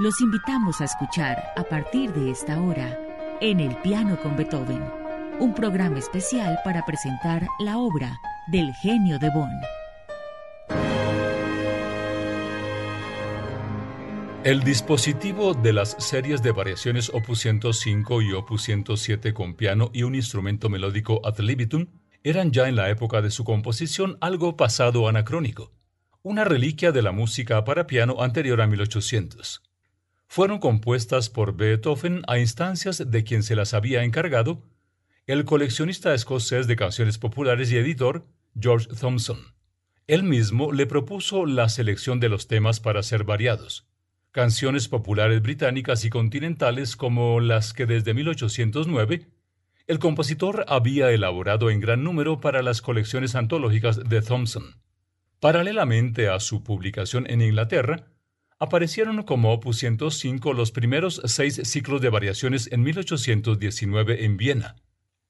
Los invitamos a escuchar a partir de esta hora En el piano con Beethoven, un programa especial para presentar la obra del genio de Bonn. El dispositivo de las series de variaciones Opus 105 y Opus 107 con piano y un instrumento melódico ad libitum eran ya en la época de su composición algo pasado anacrónico, una reliquia de la música para piano anterior a 1800 fueron compuestas por Beethoven a instancias de quien se las había encargado, el coleccionista escocés de canciones populares y editor George Thompson. Él mismo le propuso la selección de los temas para ser variados, canciones populares británicas y continentales como las que desde 1809 el compositor había elaborado en gran número para las colecciones antológicas de Thompson. Paralelamente a su publicación en Inglaterra, aparecieron como Opus 105 los primeros seis ciclos de variaciones en 1819 en Viena.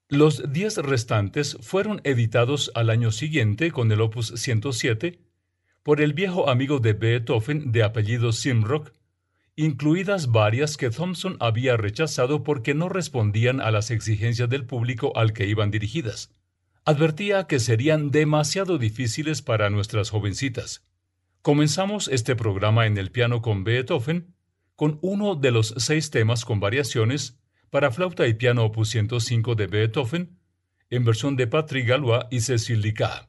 Los diez restantes fueron editados al año siguiente con el Opus 107 por el viejo amigo de Beethoven de apellido Simrock, incluidas varias que Thompson había rechazado porque no respondían a las exigencias del público al que iban dirigidas. Advertía que serían demasiado difíciles para nuestras jovencitas. Comenzamos este programa en el piano con Beethoven con uno de los seis temas con variaciones para flauta y piano opus 105 de Beethoven en versión de Patrick Galois y Cécile Licard.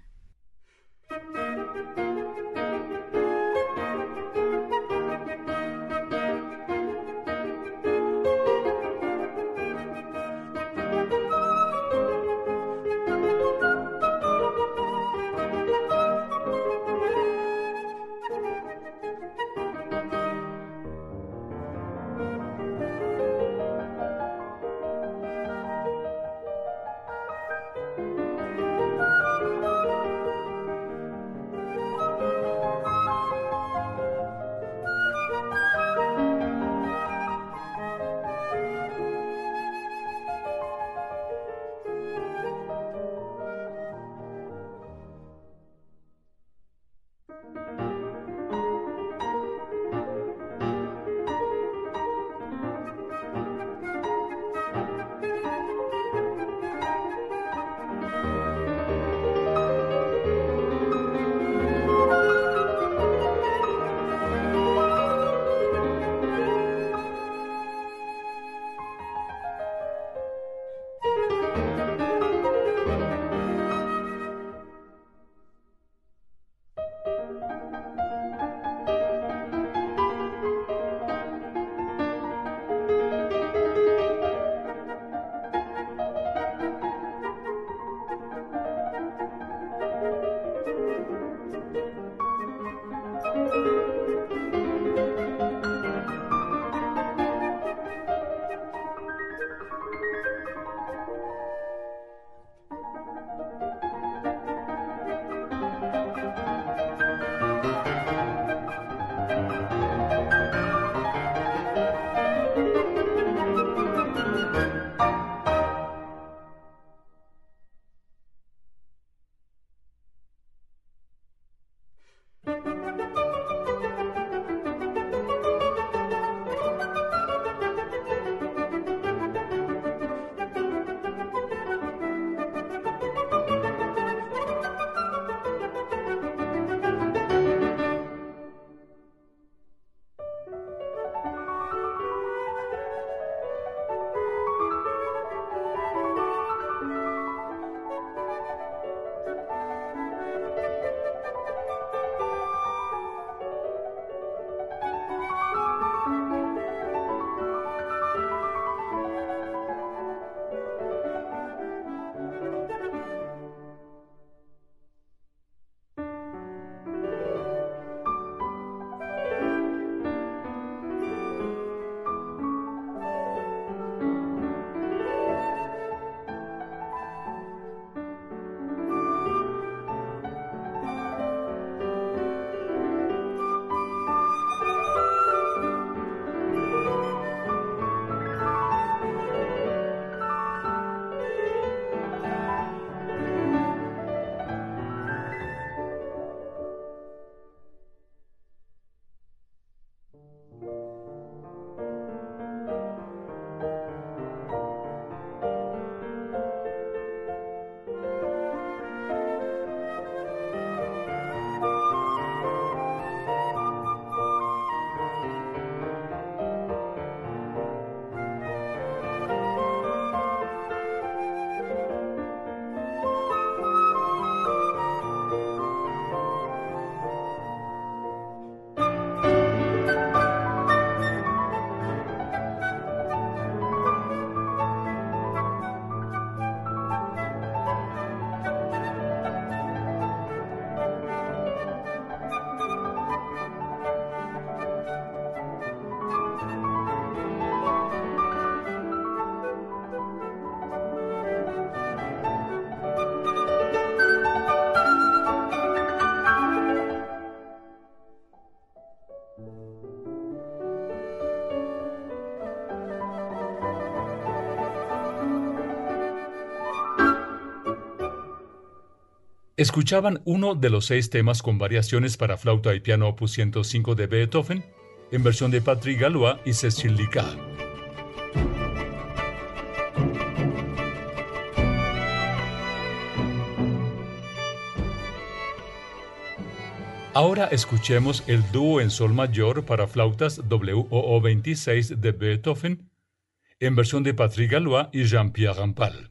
Escuchaban uno de los seis temas con variaciones para flauta y piano opus 105 de Beethoven, en versión de Patrick Galois y Cécile Licard. Ahora escuchemos el dúo en sol mayor para flautas WOO 26 de Beethoven, en versión de Patrick Galois y Jean-Pierre Rampal.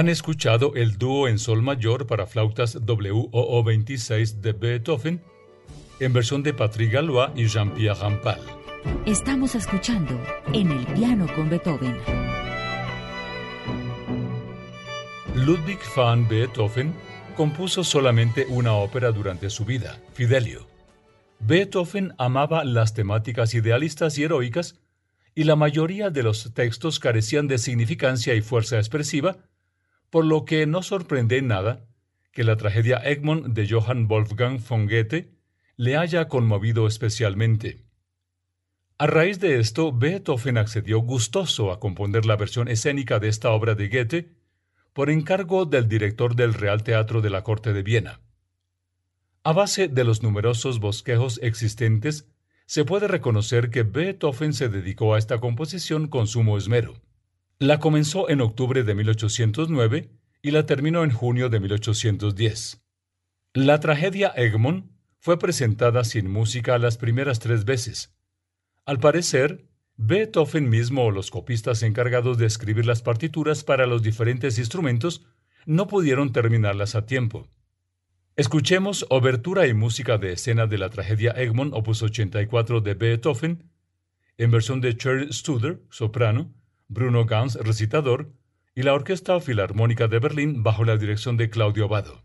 Han escuchado el dúo en sol mayor para flautas WOO 26 de Beethoven en versión de Patrick Galois y Jean-Pierre Rampal. Estamos escuchando en el piano con Beethoven. Ludwig van Beethoven compuso solamente una ópera durante su vida, Fidelio. Beethoven amaba las temáticas idealistas y heroicas, y la mayoría de los textos carecían de significancia y fuerza expresiva, por lo que no sorprende nada que la tragedia Egmont de Johann Wolfgang von Goethe le haya conmovido especialmente. A raíz de esto, Beethoven accedió gustoso a componer la versión escénica de esta obra de Goethe por encargo del director del Real Teatro de la Corte de Viena. A base de los numerosos bosquejos existentes, se puede reconocer que Beethoven se dedicó a esta composición con sumo esmero. La comenzó en octubre de 1809 y la terminó en junio de 1810. La tragedia Egmont fue presentada sin música las primeras tres veces. Al parecer, Beethoven mismo o los copistas encargados de escribir las partituras para los diferentes instrumentos no pudieron terminarlas a tiempo. Escuchemos Obertura y música de escena de la tragedia Egmont opus 84 de Beethoven, en versión de Cheryl Studer, soprano, Bruno Ganz, recitador, y la Orquesta Filarmónica de Berlín bajo la dirección de Claudio Bado.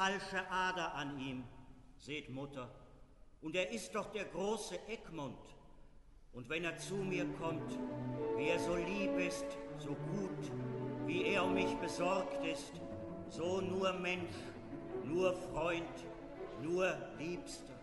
Falsche Ader an ihm, seht Mutter. Und er ist doch der große Egmont. Und wenn er zu mir kommt, wie er so lieb ist, so gut, wie er um mich besorgt ist, so nur Mensch, nur Freund, nur Liebster.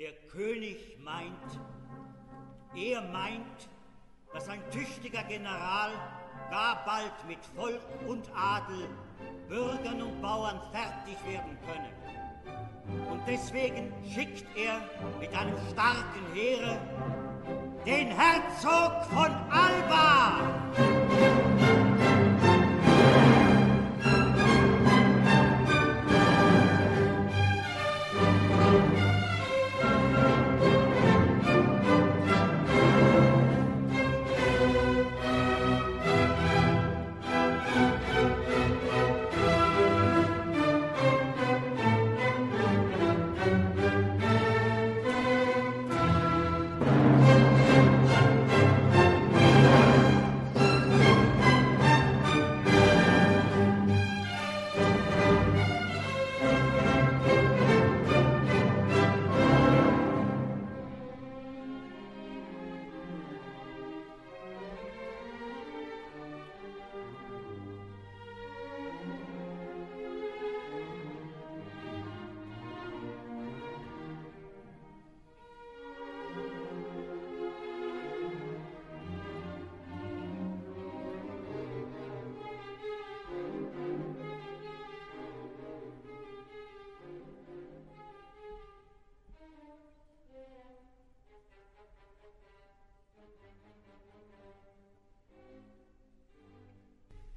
Der König meint, er meint, dass ein tüchtiger General gar bald mit Volk und Adel, Bürgern und Bauern fertig werden könne. Und deswegen schickt er mit einem starken Heere den Herzog von Alba.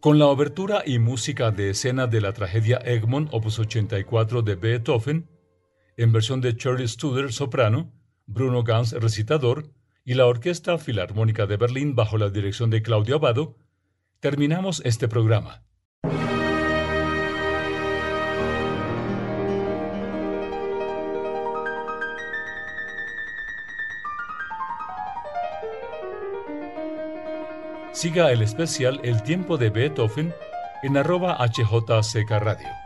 Con la obertura y música de escena de la tragedia Egmont, opus 84 de Beethoven, en versión de Charlie Studer, soprano, Bruno Ganz, recitador, y la Orquesta Filarmónica de Berlín bajo la dirección de Claudio Abado, terminamos este programa. Siga el especial El tiempo de Beethoven en arroba HJCK Radio.